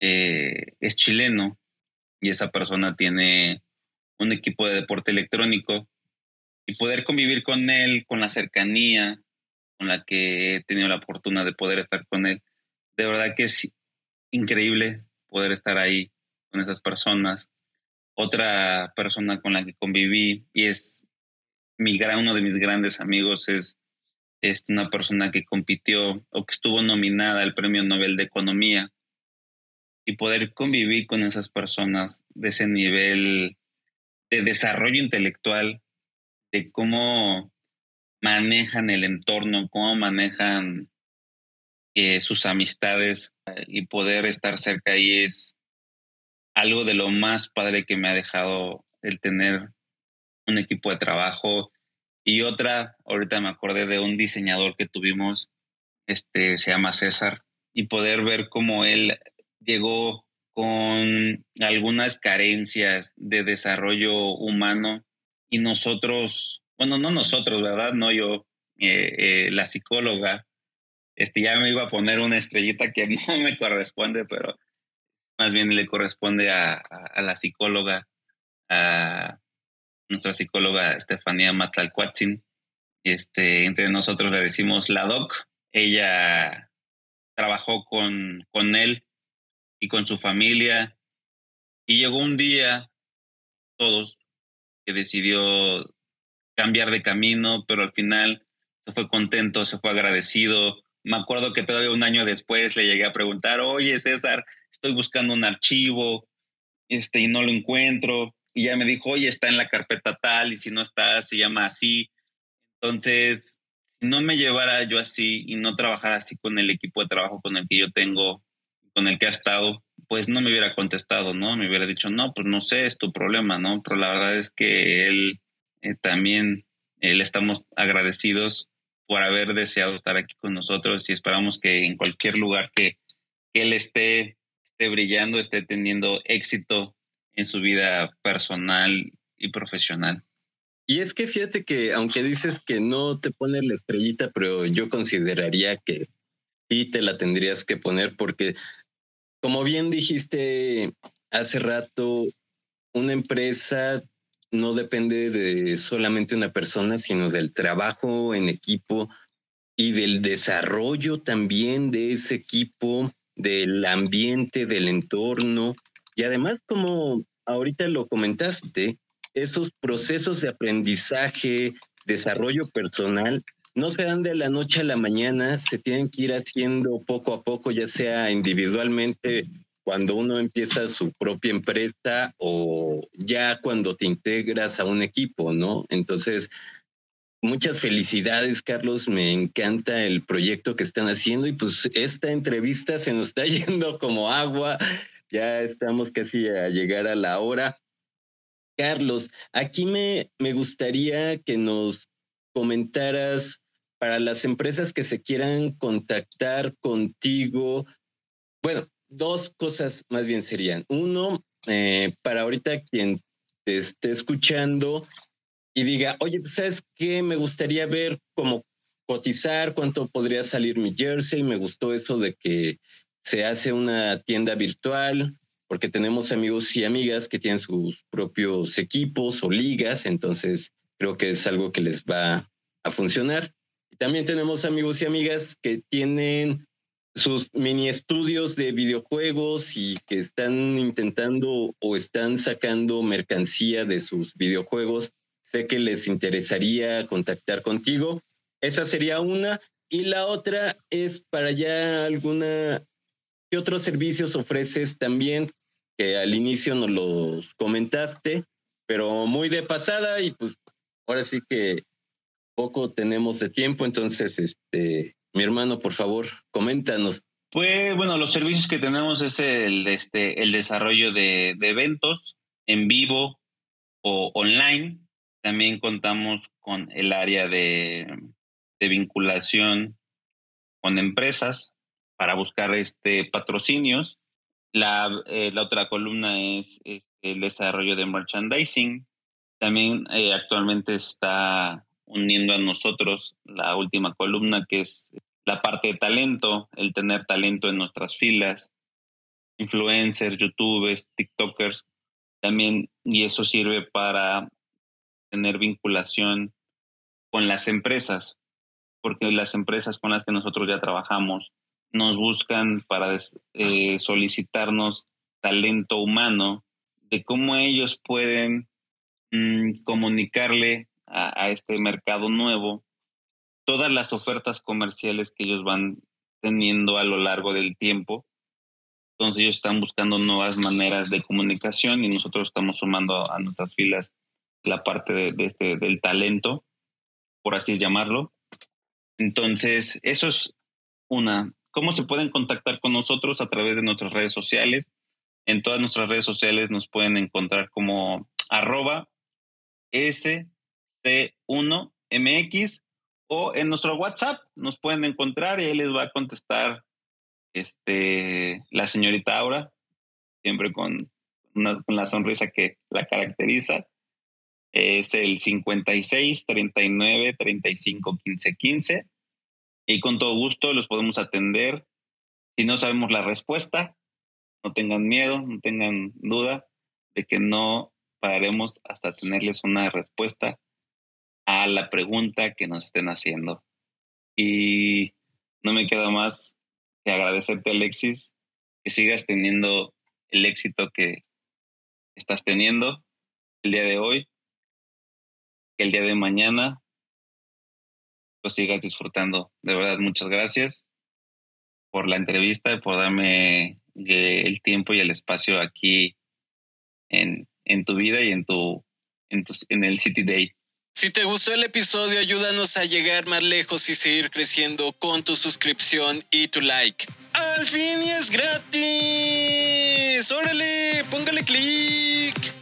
eh, es chileno y esa persona tiene un equipo de deporte electrónico y poder convivir con él, con la cercanía con la que he tenido la fortuna de poder estar con él, de verdad que es increíble poder estar ahí con esas personas Otra persona con la que conviví y es mi gran, uno de mis grandes amigos es, es una persona que compitió o que estuvo nominada al Premio Nobel de Economía. Y poder convivir con esas personas de ese nivel de desarrollo intelectual, de cómo manejan el entorno, cómo manejan eh, sus amistades y poder estar cerca ahí es algo de lo más padre que me ha dejado el tener un equipo de trabajo y otra, ahorita me acordé de un diseñador que tuvimos, este se llama César, y poder ver cómo él llegó con algunas carencias de desarrollo humano y nosotros, bueno, no nosotros, ¿verdad? No yo, eh, eh, la psicóloga, este, ya me iba a poner una estrellita que no me corresponde, pero más bien le corresponde a, a, la psicóloga, a nuestra psicóloga Estefanía Matlalcuatzin. Este, entre nosotros le decimos la doc. Ella trabajó con, con él y con su familia. Y llegó un día, todos, que decidió cambiar de camino, pero al final se fue contento, se fue agradecido. Me acuerdo que todavía un año después le llegué a preguntar, oye César, estoy buscando un archivo este, y no lo encuentro. Y ya me dijo, oye, está en la carpeta tal, y si no está, se llama así. Entonces, si no me llevara yo así y no trabajara así con el equipo de trabajo con el que yo tengo, con el que ha estado, pues no me hubiera contestado, ¿no? Me hubiera dicho, no, pues no sé, es tu problema, ¿no? Pero la verdad es que él eh, también, le estamos agradecidos por haber deseado estar aquí con nosotros y esperamos que en cualquier lugar que, él esté, esté brillando, esté teniendo éxito en su vida personal y profesional. Y es que fíjate que aunque dices que no te pones la estrellita, pero yo consideraría que sí te la tendrías que poner porque como bien dijiste hace rato, una empresa no depende de solamente una persona, sino del trabajo en equipo y del desarrollo también de ese equipo, del ambiente, del entorno. Y además, como ahorita lo comentaste, esos procesos de aprendizaje, desarrollo personal, no se dan de la noche a la mañana, se tienen que ir haciendo poco a poco, ya sea individualmente cuando uno empieza su propia empresa o ya cuando te integras a un equipo, ¿no? Entonces, muchas felicidades, Carlos. Me encanta el proyecto que están haciendo y pues esta entrevista se nos está yendo como agua. Ya estamos casi a llegar a la hora. Carlos, aquí me, me gustaría que nos comentaras para las empresas que se quieran contactar contigo, bueno, dos cosas más bien serían. Uno, eh, para ahorita quien te esté escuchando y diga, oye, pues sabes qué, me gustaría ver cómo cotizar, cuánto podría salir mi jersey, me gustó esto de que se hace una tienda virtual, porque tenemos amigos y amigas que tienen sus propios equipos o ligas, entonces creo que es algo que les va a funcionar. También tenemos amigos y amigas que tienen sus mini estudios de videojuegos y que están intentando o están sacando mercancía de sus videojuegos. Sé que les interesaría contactar contigo. Esa sería una. Y la otra es para ya alguna... ¿Qué otros servicios ofreces también? Que al inicio nos los comentaste, pero muy de pasada y pues ahora sí que poco tenemos de tiempo, entonces, este, mi hermano, por favor, coméntanos. Pues bueno, los servicios que tenemos es el, este, el desarrollo de, eventos en vivo o online. También contamos con el área de, de vinculación con empresas para buscar este, patrocinios. La, eh, la otra columna es, es, el desarrollo de merchandising. También eh, actualmente está uniendo a nosotros la última columna, que es la parte de talento, el tener talento en nuestras filas, influencers, youtubers, tiktokers, también, y eso sirve para tener vinculación con las empresas, porque las empresas con las que nosotros ya trabajamos nos buscan para eh, solicitarnos talento humano de cómo ellos pueden mm, comunicarle a, este mercado nuevo todas las ofertas comerciales que ellos van teniendo a lo largo del tiempo. Entonces ellos están buscando nuevas maneras de comunicación y nosotros estamos sumando a nuestras filas la parte de, este, del talento, por así llamarlo. Entonces, eso es una. ¿Cómo se pueden contactar con nosotros? A través de nuestras redes sociales. En todas nuestras redes sociales nos pueden encontrar como arroba SC1MX o en nuestro WhatsApp nos pueden encontrar y ahí les va a contestar este, la señorita Aura, siempre con, con la sonrisa que la caracteriza. Es el 56 39 35 15 15 y con todo gusto los podemos atender. Si no sabemos la respuesta, no tengan miedo, no tengan duda de que no pararemos hasta tenerles una respuesta a la pregunta que nos estén haciendo. Y no me queda más que agradecerte, Alexis, que sigas teniendo el éxito que estás teniendo el día de hoy, el día de mañana lo sigas disfrutando. De verdad, muchas gracias por la entrevista y por darme el tiempo y el espacio aquí en, en tu vida y en, tu, en, el City Day. Si te gustó el episodio, ayúdanos a llegar más lejos y seguir creciendo con tu suscripción y tu like. ¡Al fin es gratis! ¡Órale! ¡Póngale clic!